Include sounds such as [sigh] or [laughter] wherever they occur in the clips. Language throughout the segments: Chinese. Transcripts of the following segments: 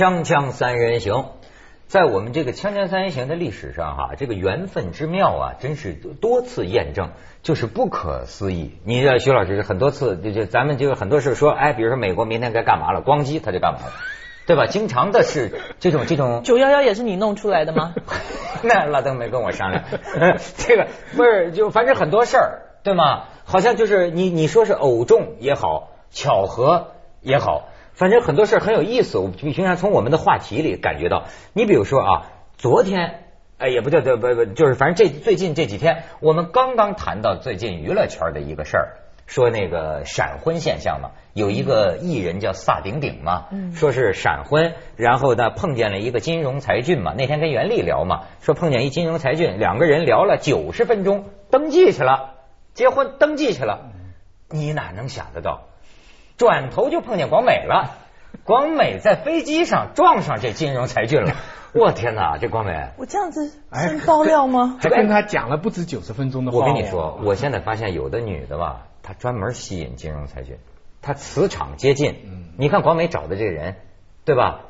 锵锵三人行，在我们这个锵锵三人行的历史上哈，这个缘分之妙啊，真是多次验证，就是不可思议。你这徐老师很多次就就咱们就很多事说，哎，比如说美国明天该干嘛了，咣叽他就干嘛了，对吧？经常的是这种这种。九幺幺也是你弄出来的吗？[laughs] 那老邓没跟我商量，[laughs] 这个不是就反正很多事儿，对吗？好像就是你你说是偶中也好，巧合也好。反正很多事很有意思，我平常从我们的话题里感觉到，你比如说啊，昨天哎也不叫不不就是反正这最近这几天，我们刚刚谈到最近娱乐圈的一个事儿，说那个闪婚现象嘛，有一个艺人叫萨顶顶嘛，说是闪婚，然后呢碰见了一个金融才俊嘛，那天跟袁立聊嘛，说碰见一金融才俊，两个人聊了九十分钟，登记去了，结婚登记去了，你哪能想得到？转头就碰见广美了，广美在飞机上撞上这金融才俊了，[laughs] 我天哪，这广美，我这样子先爆料吗？[laughs] 还跟他讲了不止九十分钟的话。我跟你说，我现在发现有的女的吧，她专门吸引金融才俊，她磁场接近。你看广美找的这个人，对吧？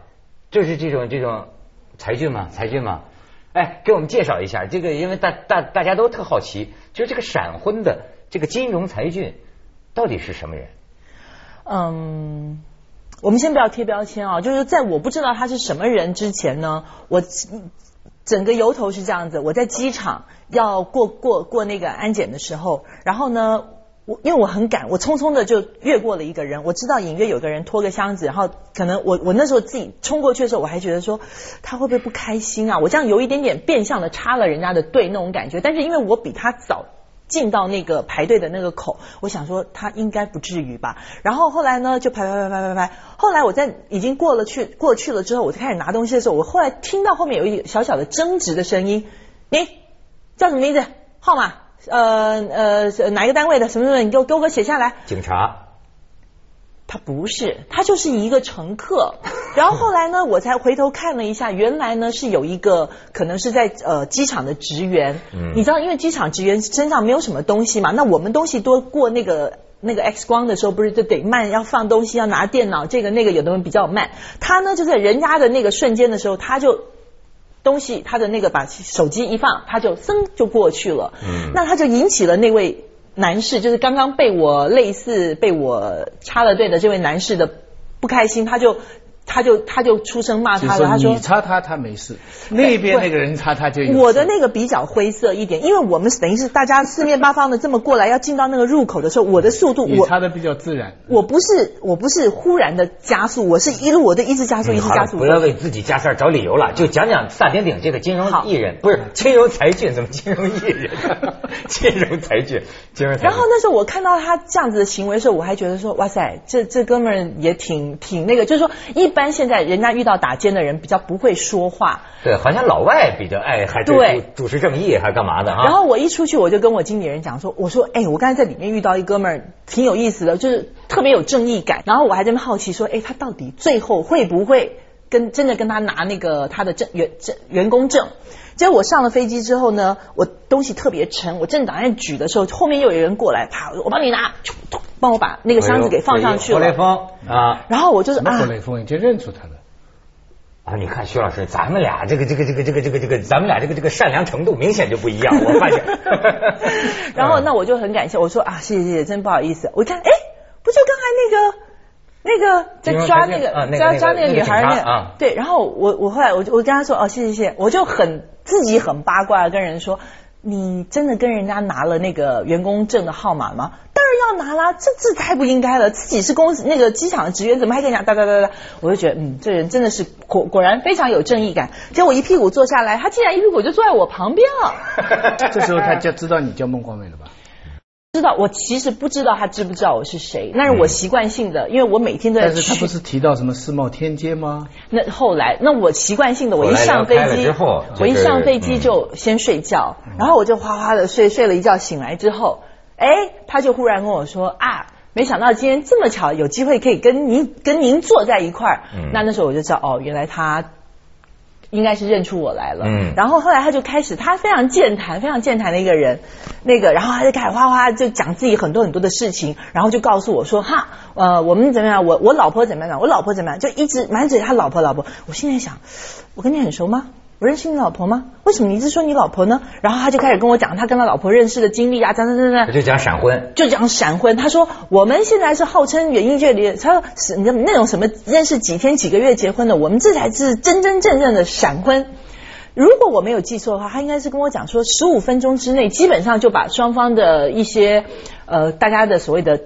就是这种这种才俊嘛，才俊嘛。哎，给我们介绍一下这个，因为大大大家都特好奇，就是这个闪婚的这个金融才俊到底是什么人？嗯，我们先不要贴标签啊，就是在我不知道他是什么人之前呢，我整个由头是这样子：我在机场要过过过那个安检的时候，然后呢，我因为我很赶，我匆匆的就越过了一个人，我知道隐约有个人拖个箱子，然后可能我我那时候自己冲过去的时候，我还觉得说他会不会不开心啊？我这样有一点点变相的插了人家的队那种感觉，但是因为我比他早。进到那个排队的那个口，我想说他应该不至于吧。然后后来呢，就排排排排排排。后来我在已经过了去过去了之后，我就开始拿东西的时候，我后来听到后面有一小小的争执的声音。你叫什么名字？号码？呃呃，哪一个单位的？什么什么？你给我给我写下来。警察。他不是，他就是一个乘客。[laughs] 然后后来呢，我才回头看了一下，原来呢是有一个可能是在呃机场的职员。嗯，你知道，因为机场职员身上没有什么东西嘛，那我们东西多过那个那个 X 光的时候，不是就得慢，要放东西，要拿电脑，这个那个有的人比较慢。他呢就在人家的那个瞬间的时候，他就东西他的那个把手机一放，他就噌就过去了。嗯，那他就引起了那位。男士就是刚刚被我类似被我插了队的这位男士的不开心，他就。他就他就出声骂他了，他说你插他他没事，那边那个人插他就有。我的那个比较灰色一点，因为我们等于是大家四面八方的这么过来，要进到那个入口的时候，我的速度我插的比较自然。我不是我不是忽然的加速，我是一路我的一直加速一直加速。不要为自己加塞找理由了，就讲讲萨顶顶这个金融艺人，不是金融才俊，怎么金融艺人？金融才俊，金融。然后那时候我看到他这样子的行为的时候，我还觉得说，哇塞，这这哥们儿也挺挺那个，就是说一般。现在人家遇到打尖的人比较不会说话，对，好像老外比较爱还对主持正义还干嘛的啊？然后我一出去我就跟我经理人讲说，我说哎，我刚才在里面遇到一哥们儿挺有意思的，就是特别有正义感。然后我还在那好奇说，哎，他到底最后会不会跟真的跟他拿那个他的证员证员工证？结果我上了飞机之后呢，我东西特别沉，我正打算举的时候，后面又有人过来，啪，我帮你拿。帮我把那个箱子给放上去了。何雷锋啊，然后我就是啊，何雷锋已经认出他了。啊，你看徐老师，咱们俩这个这个这个这个这个这个，咱们俩这个这个善良程度明显就不一样，我发现。[laughs] 然后那我就很感谢，我说啊，谢谢谢谢，真不好意思。我一看，哎，不就刚才那个那个在抓那个抓抓那个女孩那对，然后我我后来我就我跟他说哦，谢谢谢谢，我就很自己很八卦跟人说。你真的跟人家拿了那个员工证的号码吗？当然要拿啦，这这太不应该了。自己是公司那个机场的职员，怎么还跟人家哒哒哒哒？我就觉得，嗯，这人真的是果果然非常有正义感。结果我一屁股坐下来，他竟然一屁股就坐在我旁边了。[laughs] 这时候他就知道你叫孟光美了吧？知道，我其实不知道他知不知道我是谁，那是我习惯性的，因为我每天都在。但是他不是提到什么世贸天阶吗？那后来，那我习惯性的，我一上飞机，我一上飞机就先睡觉，然后我就哗哗的睡，睡了一觉，醒来之后，哎，他就忽然跟我说啊，没想到今天这么巧，有机会可以跟您跟您坐在一块儿。那那时候我就知道，哦，原来他应该是认出我来了。嗯然后后来他就开始，他非常健谈，非常健谈的一个人，那个，然后他就开始哗哗就讲自己很多很多的事情，然后就告诉我说，哈，呃，我们怎么样，我我老婆怎么样，我老婆怎么样，就一直满嘴他老婆老婆。我心里想，我跟你很熟吗？我认识你老婆吗？为什么你一直说你老婆呢？然后他就开始跟我讲他跟他老婆认识的经历啊，等等等等。就讲闪婚，就讲闪婚，他说我们现在是号称演艺界里，他说是那那种什么认识几天几个月结婚的，我们这才是真真正正的闪婚。如果我没有记错的话，他应该是跟我讲说，十五分钟之内基本上就把双方的一些呃大家的所谓的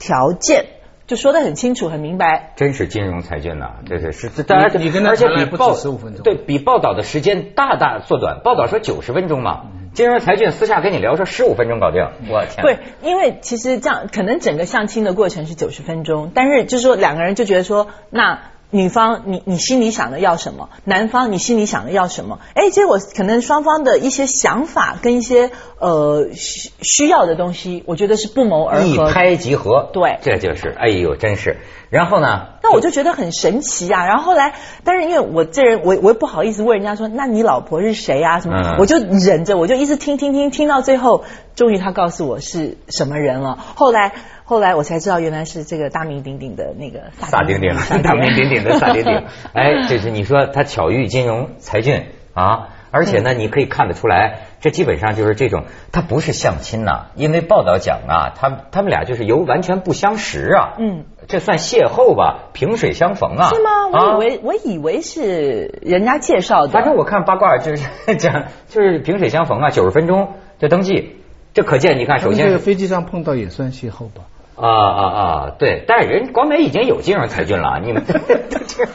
条件就说的很清楚、很明白。真是金融财经呐、这是是这，当然你跟他而且比报十五分钟对比报道的时间大大缩短。报道说九十分钟嘛，金融财俊私下跟你聊说十五分钟搞定，我天，对，因为其实这样可能整个相亲的过程是九十分钟，但是就是说两个人就觉得说，那女方你你心里想的要什么，男方你心里想的要什么，哎，结果可能双方的一些想法跟一些呃需需要的东西，我觉得是不谋而合。一拍即合，对这就是，哎呦，真是。然后呢，那我就觉得很神奇啊！然后后来，但是因为我这人，我我也不好意思问人家说，那你老婆是谁啊？什么？嗯我就忍着，我就一直听听听听到最后，终于他告诉我是什么人了。后来后来我才知道，原来是这个大名鼎鼎的那个萨顶顶，[laughs] 大名鼎鼎的萨顶顶。[laughs] 哎，这是你说他巧遇金融才俊啊，而且呢，你可以看得出来，这基本上就是这种，他不是相亲呐、因为报道讲啊，他他们俩就是由完全不相识啊，嗯，这算邂逅吧，萍水相逢啊，是吗？我啊以为、我以为是人家介绍的。反正我看八卦就是讲，就是萍水相逢啊，九十分钟就登记，这可见你看，首先是个飞机上碰到也算邂逅吧？啊啊啊，对，但是人广美已经有金融才俊了，你们这 [laughs]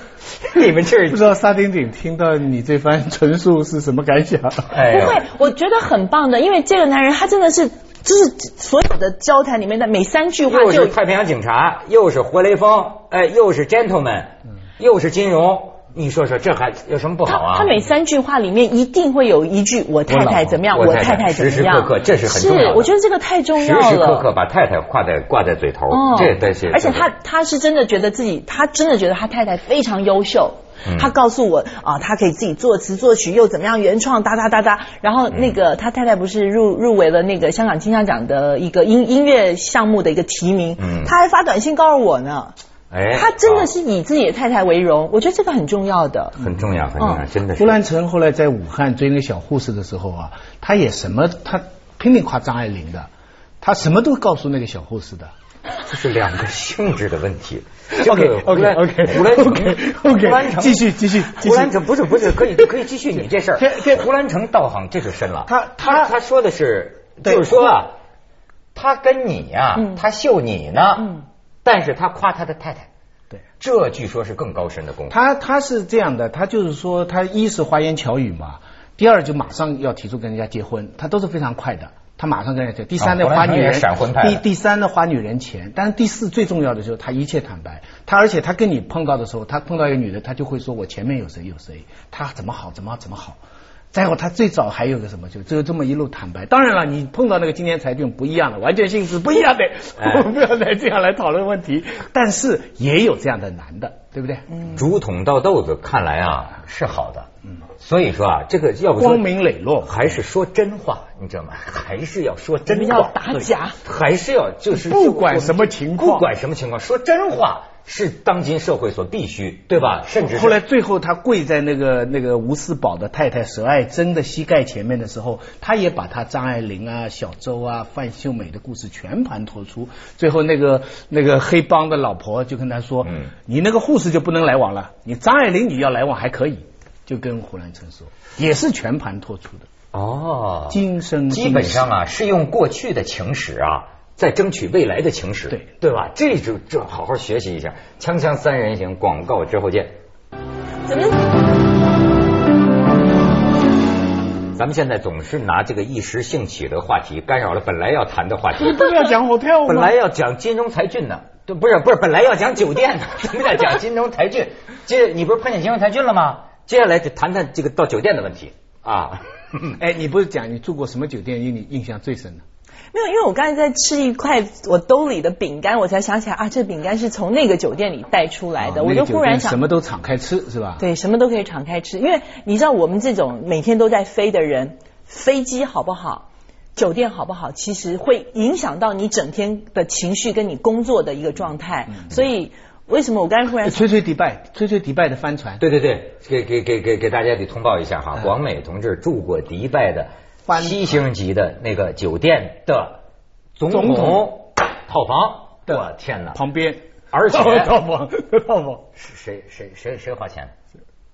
[laughs] 你们这不知道沙丁顶听到你这番陈述是什么感想？哎不会，我觉得很棒的，因为这个男人他真的是，就是所有的交谈里面的每三句话又就是太平洋警察，又是活雷锋，哎，又是 gentleman，又是金融，你说说这还有什么不好啊？他他每三句话里面一定会有一句“我太太怎么样，我太太怎么样”，时时刻刻这是很重要的我觉得这个太重要了。时时刻刻把太太挂在挂在嘴头，哦这但是，而且他他是真的觉得自己，他真的觉得他太太非常优秀。嗯他告诉我啊，他可以自己作词作曲，又怎么样原创，哒哒哒哒。然后那个他太太不是入入围了那个香港金像奖的一个音音乐项目的一个提名，嗯他还发短信告诉我呢。哎，他真的啊是以自己的太太为荣，我觉得这个很重要的。很重要，很重要，嗯真的是胡。兰成后来在武汉追那个小护士的时候啊，他也什么他拼命夸张爱玲的，他什么都告诉那个小护士的。这是两个性质的问题。OK OK OK 胡兰成 OK 胡 OK 兰成继续继续继续胡兰成不是不是可以可以继续你这事儿 [laughs] 这这。胡兰成道行这就深了。他他他他说的是，就是说啊，他跟你呀嗯，他秀你呢嗯，但是他夸他的太太，对。这据说是更高深的功夫。他他是这样的，他就是说，他一是花言巧语嘛，第二就马上要提出跟人家结婚，他都是非常快的。他马上跟人家结，第三呢花女人，闪婚派第第三呢花女人钱，但是第四最重要的就是他一切坦白，他而且他跟你碰到的时候，他碰到一个女的，他就会说我前面有谁有谁，他怎么好怎么好怎么好。再有他最早还有个什么，就就这么一路坦白。当然了，你碰到那个今年才俊不一样了，完全性质不一样的，哎 [laughs] 我们不要再这样来讨论问题。但是也有这样的男的，对不对？竹筒倒豆子，看来啊是好的。嗯，所以说啊，这个要不光明磊落还是说真话，你知道吗？还是要说真话，要打假还是要就是不管什么情况不管什么情况，说真话是当今社会所必须，对吧？甚至后来最后他跪在那个那个吴四宝的太太佘爱珍的膝盖前面的时候，他也把他张爱玲啊、小周啊、范秀美的故事全盘托出。最后那个那个黑帮的老婆就跟他说：“嗯你那个护士就不能来往了，你张爱玲你要来往还可以。”就跟胡兰成说，也是全盘托出的。哦，今生基本上啊是用过去的情史啊。在争取未来的情史，对对吧？这就这好好学习一下。锵锵三人行，广告之后见。怎么？咱们现在总是拿这个一时兴起的话题干扰了本来要谈的话题。不是要讲 hotel 吗？本来要讲金融才俊呢，对，不是不是，本来要讲酒店呢，怎么在讲金融才俊？接你不是碰见金融才俊了吗？接下来就谈谈这个到酒店的问题啊。[laughs] 哎，你不是讲你住过什么酒店，令你印象最深的？没有，因为我刚才在吃一块我兜里的饼干，我才想起来啊，这饼干是从那个酒店里带出来的，我就忽然想什么都敞开吃是吧？对，什么都可以敞开吃，因为你知道我们这种每天都在飞的人，飞机好不好，酒店好不好，其实会影响到你整天的情绪跟你工作的一个状态。所以为什么我刚才忽然想吹吹迪拜，吹吹迪拜的帆船，对对对，给给给给给大家得通报一下哈，广美同志住过迪拜的翻七星级的那个酒店的总总统统套房，我天哪！旁边，而且套房，套房，谁谁谁谁花钱？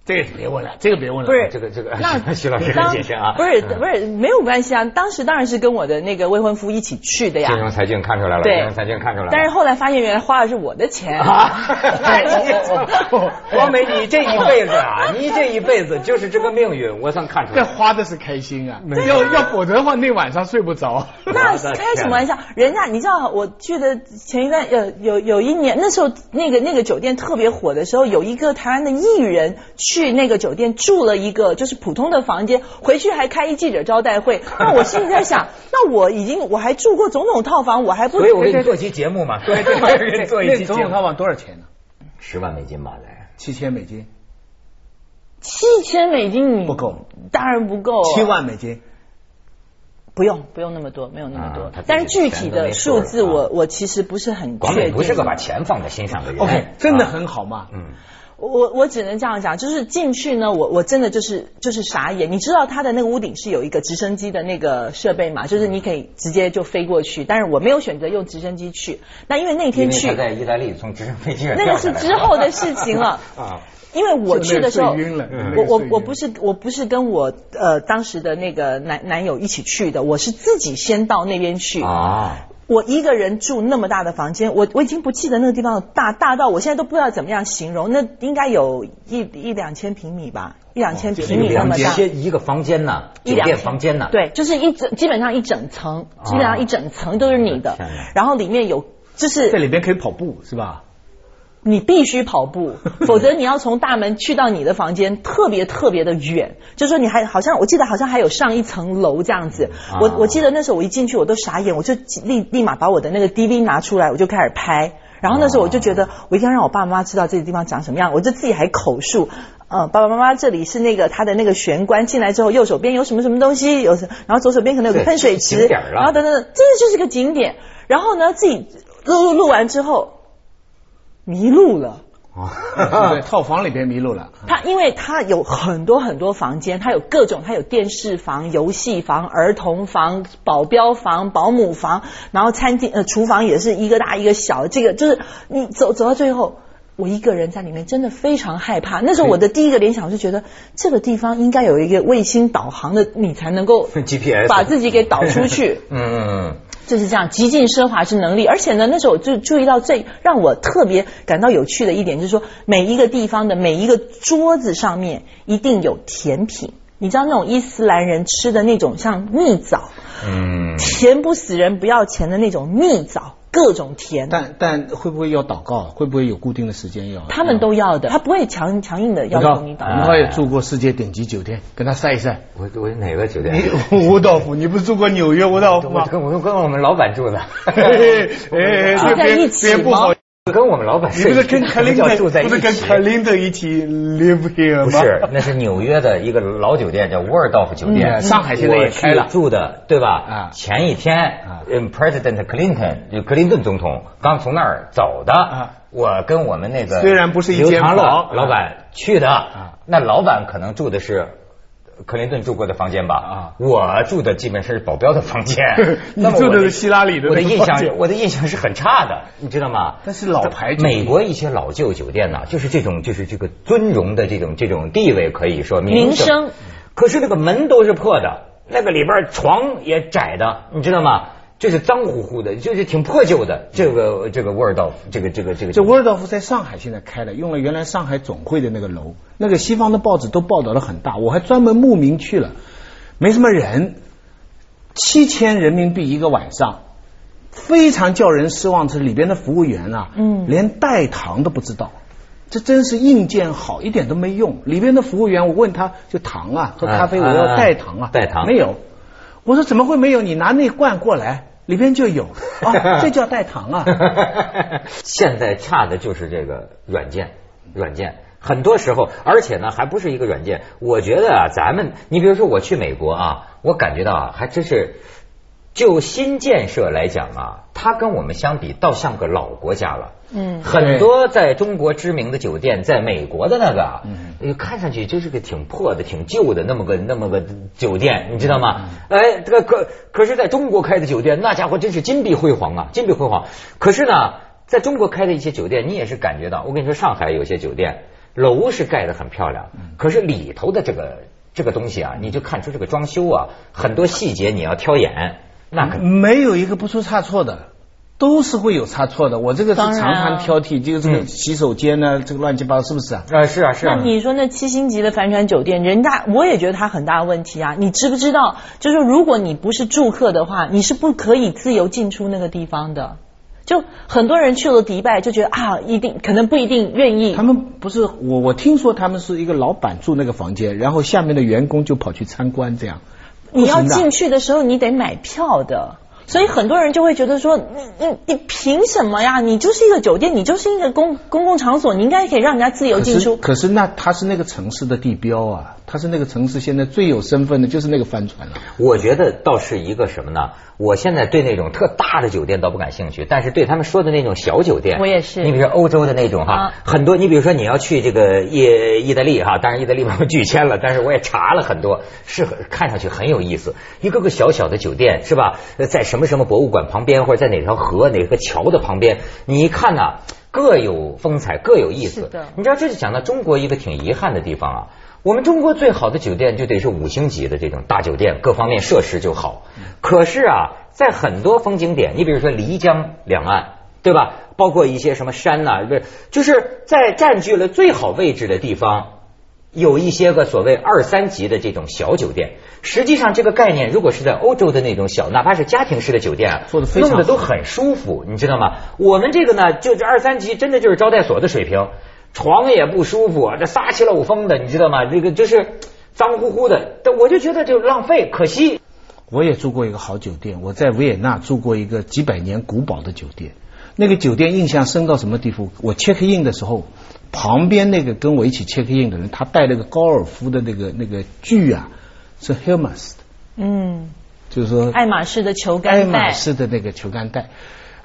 这个别问了，这个别问了，不是这个这个那 [laughs] 徐老师当解释啊，不是嗯不是没有关系啊，当时当然是跟我的那个未婚夫一起去的呀金。融财经看出来了，对金融财经看出来了，但是后来发现，原来花的是我的钱。啊，[laughs] 王梅，你这一辈子啊，你这一辈子就是这个命运，我算看出来这了。花的是开心啊，要要否则的话那晚上睡不着。[laughs] 那开什么玩笑？人家你知道，我去的前一段有有有一年，那时候那个那个酒店特别火的时候，有一个台湾的艺人去那个酒店住了一个就是普通的房间，回去还开一记者招待会。[laughs] 那我心里在想，[laughs] 那我已经我还住过总统套房，我还不所以我给你做期节目嘛，对对 [laughs] 对，做一期节目，总统套房多少钱呢？十万美金吧，得。七千美金，七千美金你不够，当然不够，七万美金。不用不用那么多，没有那么多。但是具体的数字我我其实不是很广确定。美不是个把钱放在心上的人 OK，真的啊很好嘛。嗯。我我只能这样讲，就是进去呢，我我真的就是就是傻眼。你知道它的那个屋顶是有一个直升机的那个设备嘛？就是你可以直接就飞过去，但是我没有选择用直升机去。那因为那天去，在意大利从直升飞机上那个是之后的事情了。[laughs] 啊。因为我去的时候，我我我不是我不是跟我呃当时的那个男男友一起去的，我是自己先到那边去。啊，我一个人住那么大的房间，我我已经不记得那个地方大大到我现在都不知道怎么样形容，那应该有一一两千平米吧，一两千平米那么大。些一个房间呢，酒店一两千房间呢，对，就是一整基本上一整层，基本上一整层都是你的然后里面有就是在是里边可以跑步是吧？你必须跑步，[laughs] 否则你要从大门去到你的房间特别特别的远，就说你还好像我记得好像还有上一层楼这样子。啊我我记得那时候我一进去我都傻眼，我就立立马把我的那个 DV 拿出来，我就开始拍。然后那时候我就觉得我一定要让我爸爸妈妈知道这个地方长什么样，我就自己还口述，呃，爸爸妈妈这里是那个他的那个玄关，进来之后右手边有什么什么东西，有什然后左手边可能有个喷水池，然后等等等，真的就是个景点。然后呢，自己录录录完之后迷路了。对，[laughs] 套房里边迷路了。他因为他有很多很多房间，他有各种，他有电视房、游戏房、儿童房、保镖房、保姆房，然后餐厅呃厨房也是一个大一个小，这个就是你走走到最后。我一个人在里面真的非常害怕。那时候我的第一个联想是觉得这个地方应该有一个卫星导航的，你才能够 [laughs] GPS 把自己给导出去。嗯 [laughs] 嗯嗯。就是这样，极尽奢华之能力。而且呢，那时候我就注意到最让我特别感到有趣的一点，就是说每一个地方的每一个桌子上面一定有甜品。你知道那种伊斯兰人吃的那种像蜜枣，嗯，甜不死人不要钱的那种蜜枣，各种甜，但但会不会要祷告？会不会有固定的时间要？他们都要的，他不会强强硬的要求你祷吴告。我也住过世界顶级酒店，跟他晒一晒。我我哪个酒店？你吴道夫，你不是住过纽约吴道夫吗我？跟我跟我们老板住的，[laughs] 哎哎，住在一起别不好吗，跟我们老板你不是跟克林要顿住在一起，不是跟克林顿一起 live here 吗？不是，那是纽约的一个老酒店，叫沃尔道夫酒店。嗯上海现在也开了住的对吧？啊前一天啊，嗯，President Clinton 就克林顿总统刚从那儿走的啊。我跟我们那个虽然不是一间房老板去的啊，那老板可能住的是。克林顿住过的房间吧，啊我住的基本是保镖的房间 [laughs] 你住的是希拉里的我的印象，我的印象是很差的，你知道吗？但是老牌美国一些老旧酒店呢，就是这种就是这个尊荣的这种这种地位，可以说名声声。可是那个门都是破的，那个里边床也窄的，你知道吗？就是脏乎乎的，就是挺破旧的。这个这个沃尔道夫，这个这个这个，这沃尔道夫在上海现在开了，用了原来上海总会的那个楼，那个西方的报纸都报道的很大，我还专门慕名去了，没什么人，七千人民币一个晚上，非常叫人失望。是里边的服务员啊，嗯连带糖都不知道，这真是硬件好一点都没用。里边的服务员，我问他就糖啊，喝咖啡我嗯要嗯带糖啊，带糖没有。我说怎么会没有？你拿那罐过来，里边就有，啊，[laughs] 这叫代糖啊。[laughs] 现在差的就是这个软件，软件。很多时候，而且呢，还不是一个软件。我觉得啊，咱们，你比如说我去美国啊，我感觉到啊，还真是就新建设来讲啊，它跟我们相比，倒像个老国家了。嗯很多在中国知名的酒店，在美国的那个啊，呃看上去就是个挺破的、挺旧的那么个那么个酒店，你知道吗？哎，这个可可是在中国开的酒店，那家伙真是金碧辉煌啊，金碧辉煌。可是呢，在中国开的一些酒店，你也是感觉到，我跟你说，上海有些酒店楼是盖得很漂亮，可是里头的这个这个东西啊，你就看出这个装修啊，很多细节你要挑眼，那可没有一个不出差错的，都是会有差错的。我这个是常常挑剔，就是这个洗手间呢，这个乱七八糟，是不是啊？啊是啊是啊，那你说那七星级的帆船酒店，人家我也觉得它很大问题啊！你知不知道？就是说如果你不是住客的话，你是不可以自由进出那个地方的。就很多人去了迪拜，就觉得啊，一定可能不一定愿意他。们不是我，我听说他们是一个老板住那个房间，然后下面的员工就跑去参观，这样。你要进去的时候，你得买票的。所以很多人就会觉得说，你你你凭什么呀？你就是一个酒店，你就是一个公公共场所，你应该可以让人家自由进出。可是那它是那个城市的地标啊，他是那个城市现在最有身份的就是那个帆船了、我觉得倒是一个什么呢？我现在对那种特大的酒店倒不感兴趣，但是对他们说的那种小酒店，我也是你比如说欧洲的那种哈，啊很多。你比如说你要去这个意意大利哈，当然意大利把我拒签了，但是我也查了很多，是很看上去很有意思。一个个小小的酒店是吧？呃在什么什么博物馆旁边，或者在哪条河、哪个桥的旁边，你一看呐、各有风采，各有意思。你知道，这就讲到中国一个挺遗憾的地方啊。我们中国最好的酒店就得是五星级的这种大酒店，各方面设施就好。可是啊，在很多风景点，你比如说漓江两岸，对吧？包括一些什么山呐、不是，就是在占据了最好位置的地方，有一些个所谓二三级的这种小酒店。实际上，这个概念如果是在欧洲的那种小，哪怕是家庭式的酒店啊，做的非常弄得都很舒服，你知道吗？我们这个呢，就是二三级，真的就是招待所的水平，床也不舒服，这撒气漏风的，你知道吗？这个就是脏乎乎的，但我就觉得就浪费，可惜。我也住过一个好酒店，我在维也纳住过一个几百年古堡的酒店。那个酒店印象深到什么地步？我 check in 的时候，旁边那个跟我一起 check in 的人，他带了个高尔夫的那个那个具啊，是 Hermes 的，嗯，就是说爱马仕的球杆爱马，仕的那个球杆带。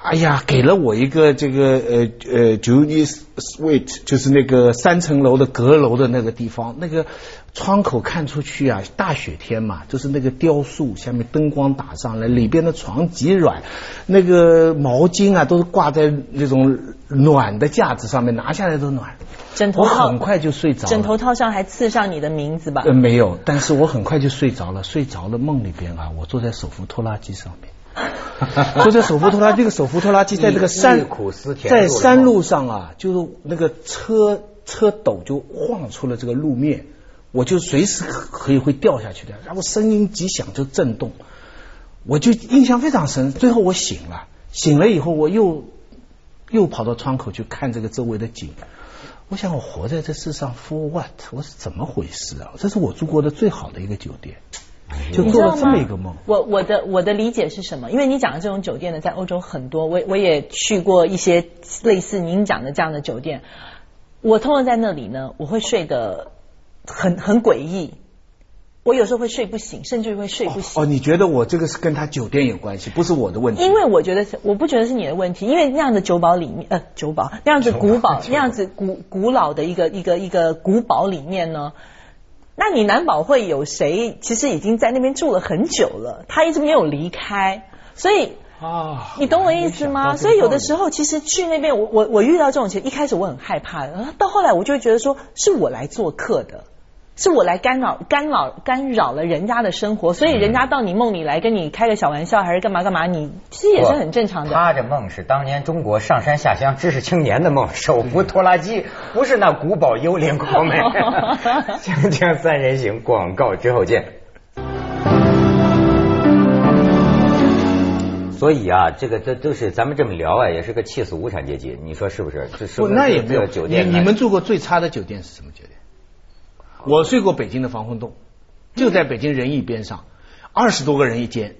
哎呀，给了我一个这个呃呃 Julius Suite，就是那个三层楼的阁楼的那个地方，那个窗口看出去啊，大雪天嘛，就是那个雕塑，下面灯光打上来，里边的床极软，那个毛巾啊都是挂在那种暖的架子上面，拿下来都暖。枕头套很快就睡着了。枕头套上还刺上你的名字吧？呃，没有，但是我很快就睡着了。睡着了，梦里边啊，我坐在手扶拖拉机上面，[laughs] 坐在手扶拖拉，这个手扶拖拉机在这个山在山路上啊，就是那个车车斗就晃出了这个路面，我就随时可以会掉下去的，然后声音极响就震动，我就印象非常深。最后我醒了，醒了以后我又又跑到窗口去看这个周围的景。我想我活在这世上 for what？我是怎么回事啊？这是我住过的最好的一个酒店，就做了这么一个梦。我我的我的理解是什么？因为你讲的这种酒店呢，在欧洲很多，我我也去过一些类似您讲的这样的酒店。我通常在那里呢，我会睡得很很诡异，我有时候会睡不醒，甚至会睡不醒。哦，你觉得我这个是跟他酒店有关系，不是我的问题？因为我觉得是，我不觉得是你的问题，因为那样的酒堡里面，呃，酒堡那样子古堡，那样子古古老的一个一个一个古堡里面呢，那你难保会有谁其实已经在那边住了很久了，他一直没有离开，所以啊，你懂我意思吗？所以有的时候其实去那边，我我我遇到这种情况，一开始我很害怕的，然后到后来我就会觉得说，是我来做客的。是我来干扰、干扰、干扰了人家的生活，所以人家到你梦里来跟你开个小玩笑，还是干嘛干嘛，你其实也是很正常的。他这梦是当年中国上山下乡知识青年的梦，手扶拖拉机，不是那古堡幽灵国美。[laughs] 锵锵三人行，广告之后见。所以啊，这个这都是咱们这么聊啊，也是个气死无产阶级，你说是不是？这说不，那也没有酒店你你们住过最差的酒店是什么酒店？我睡过北京的防空洞，就在北京仁义边上，二十多个人一间，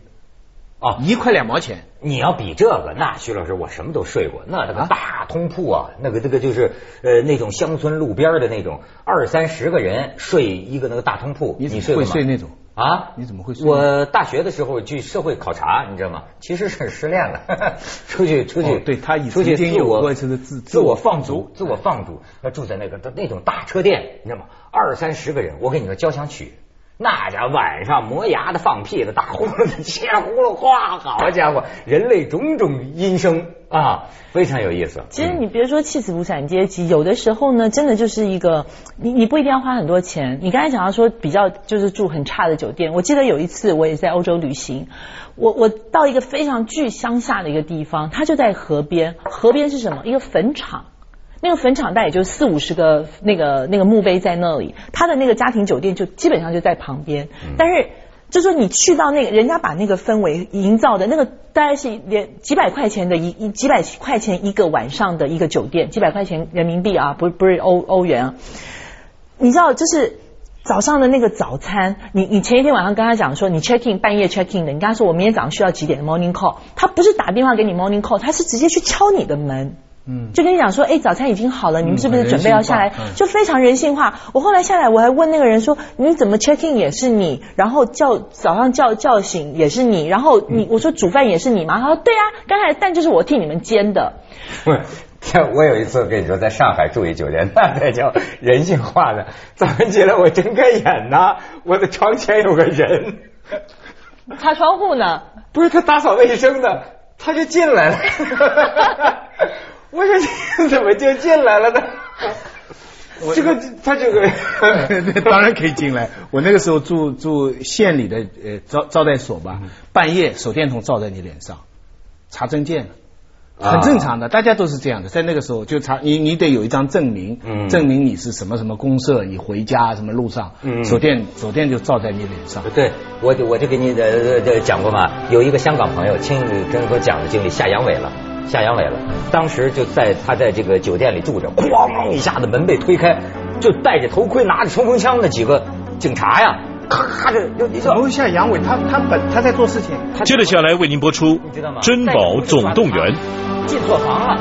啊一块两毛钱。你要比这个，那徐老师我什么都睡过，那那个啊大通铺啊，那个这个就是呃那种乡村路边的那种二三十个人睡一个那个大通铺，你怎么睡吗？会睡那种？啊？你怎么会睡我大学的时候去社会考察，你知道吗？其实是失恋了，出去出去，哦对他以出去曾经有自我自自我放逐，自我放逐，那住在那个那种大车店，你知道吗？二三十个人，我给你个交响曲。那家晚上磨牙的、放屁的、打呼噜的、[laughs] 切呼噜哗，好家伙，人类种种音声啊，非常有意思。其实你别说弃子无产阶级，有的时候呢，真的就是一个你你不一定要花很多钱。你刚才讲到说比较就是住很差的酒店，我记得有一次我也在欧洲旅行，我我到一个非常巨乡下的一个地方，它就在河边，河边是什么？一个坟场。那个坟场大概也就四五十个那个那个墓碑在那里，他的那个家庭酒店就基本上就在旁边，但是。就说你去到那个，人家把那个氛围营造的那个，大概是连几百块钱的一一几百块钱一个晚上的一个酒店，几百块钱人民币啊，不不是欧欧元啊。你知道，就是早上的那个早餐，你你前一天晚上跟他讲说你 check in 半夜 check in 的，你跟他说我明天早上需要几点的 morning call，他不是打电话给你 morning call，他是直接去敲你的门。嗯，就跟你讲说，哎，早餐已经好了，你们是不是嗯准备要下来就非常人性化。我后来下来，我还问那个人说，你怎么 check in 也是你，然后叫早上叫叫醒也是你，然后你我说煮饭也是你吗？他说对啊，刚才蛋就是我替你们煎的。这我有一次跟你说，在上海住一酒店，那才叫人性化的。早上起来我睁开眼呐，我的床前有个人，擦窗户呢？不是他打扫卫生的，他就进来了。我说你怎么就进来了呢？这个他这个 [laughs] 当然可以进来。我那个时候住住县里的呃招招待所吧，半夜手电筒照在你脸上，查证件。很正常的，大家都是这样的。在那个时候就查你，你得有一张证明，嗯证明你是什么什么公社，你回家什么路上，嗯手电手电就照在你脸上。对，我就我就给你呃呃讲过嘛，有一个香港朋友亲自跟我讲的经历，下阳痿了，下阳痿了，当时就在他在这个酒店里住着，哐一下子门被推开，就戴着头盔拿着冲锋枪的几个警察呀，咔着就你知道楼下阳痿，他他本他在做事情，接着下来为您播出你知道吗？《珍宝总动员》。进错房了，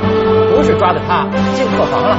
不是抓的他，进错房了。